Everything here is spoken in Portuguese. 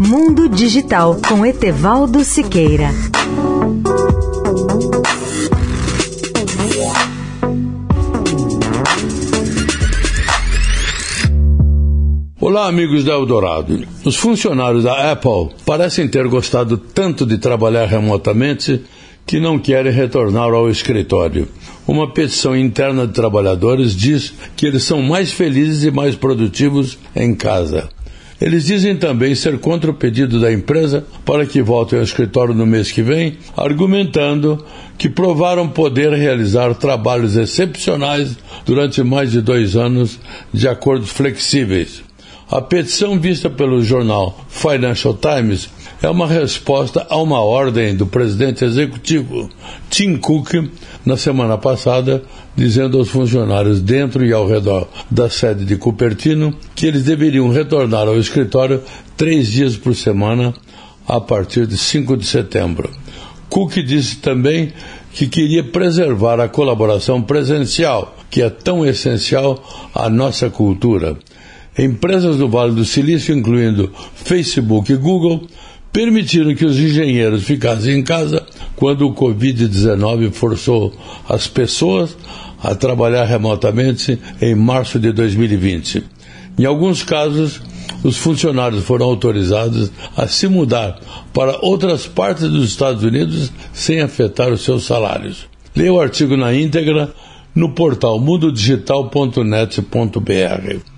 Mundo Digital com Etevaldo Siqueira. Olá, amigos da Eldorado. Os funcionários da Apple parecem ter gostado tanto de trabalhar remotamente que não querem retornar ao escritório. Uma petição interna de trabalhadores diz que eles são mais felizes e mais produtivos em casa. Eles dizem também ser contra o pedido da empresa para que voltem ao escritório no mês que vem, argumentando que provaram poder realizar trabalhos excepcionais durante mais de dois anos de acordos flexíveis. A petição vista pelo jornal Financial Times é uma resposta a uma ordem do presidente executivo Tim Cook na semana passada, dizendo aos funcionários dentro e ao redor da sede de Cupertino que eles deveriam retornar ao escritório três dias por semana a partir de 5 de setembro. Cook disse também que queria preservar a colaboração presencial, que é tão essencial à nossa cultura. Empresas do Vale do Silício, incluindo Facebook e Google, permitiram que os engenheiros ficassem em casa quando o Covid-19 forçou as pessoas a trabalhar remotamente em março de 2020. Em alguns casos, os funcionários foram autorizados a se mudar para outras partes dos Estados Unidos sem afetar os seus salários. Leia o artigo na íntegra no portal mundodigital.net.br.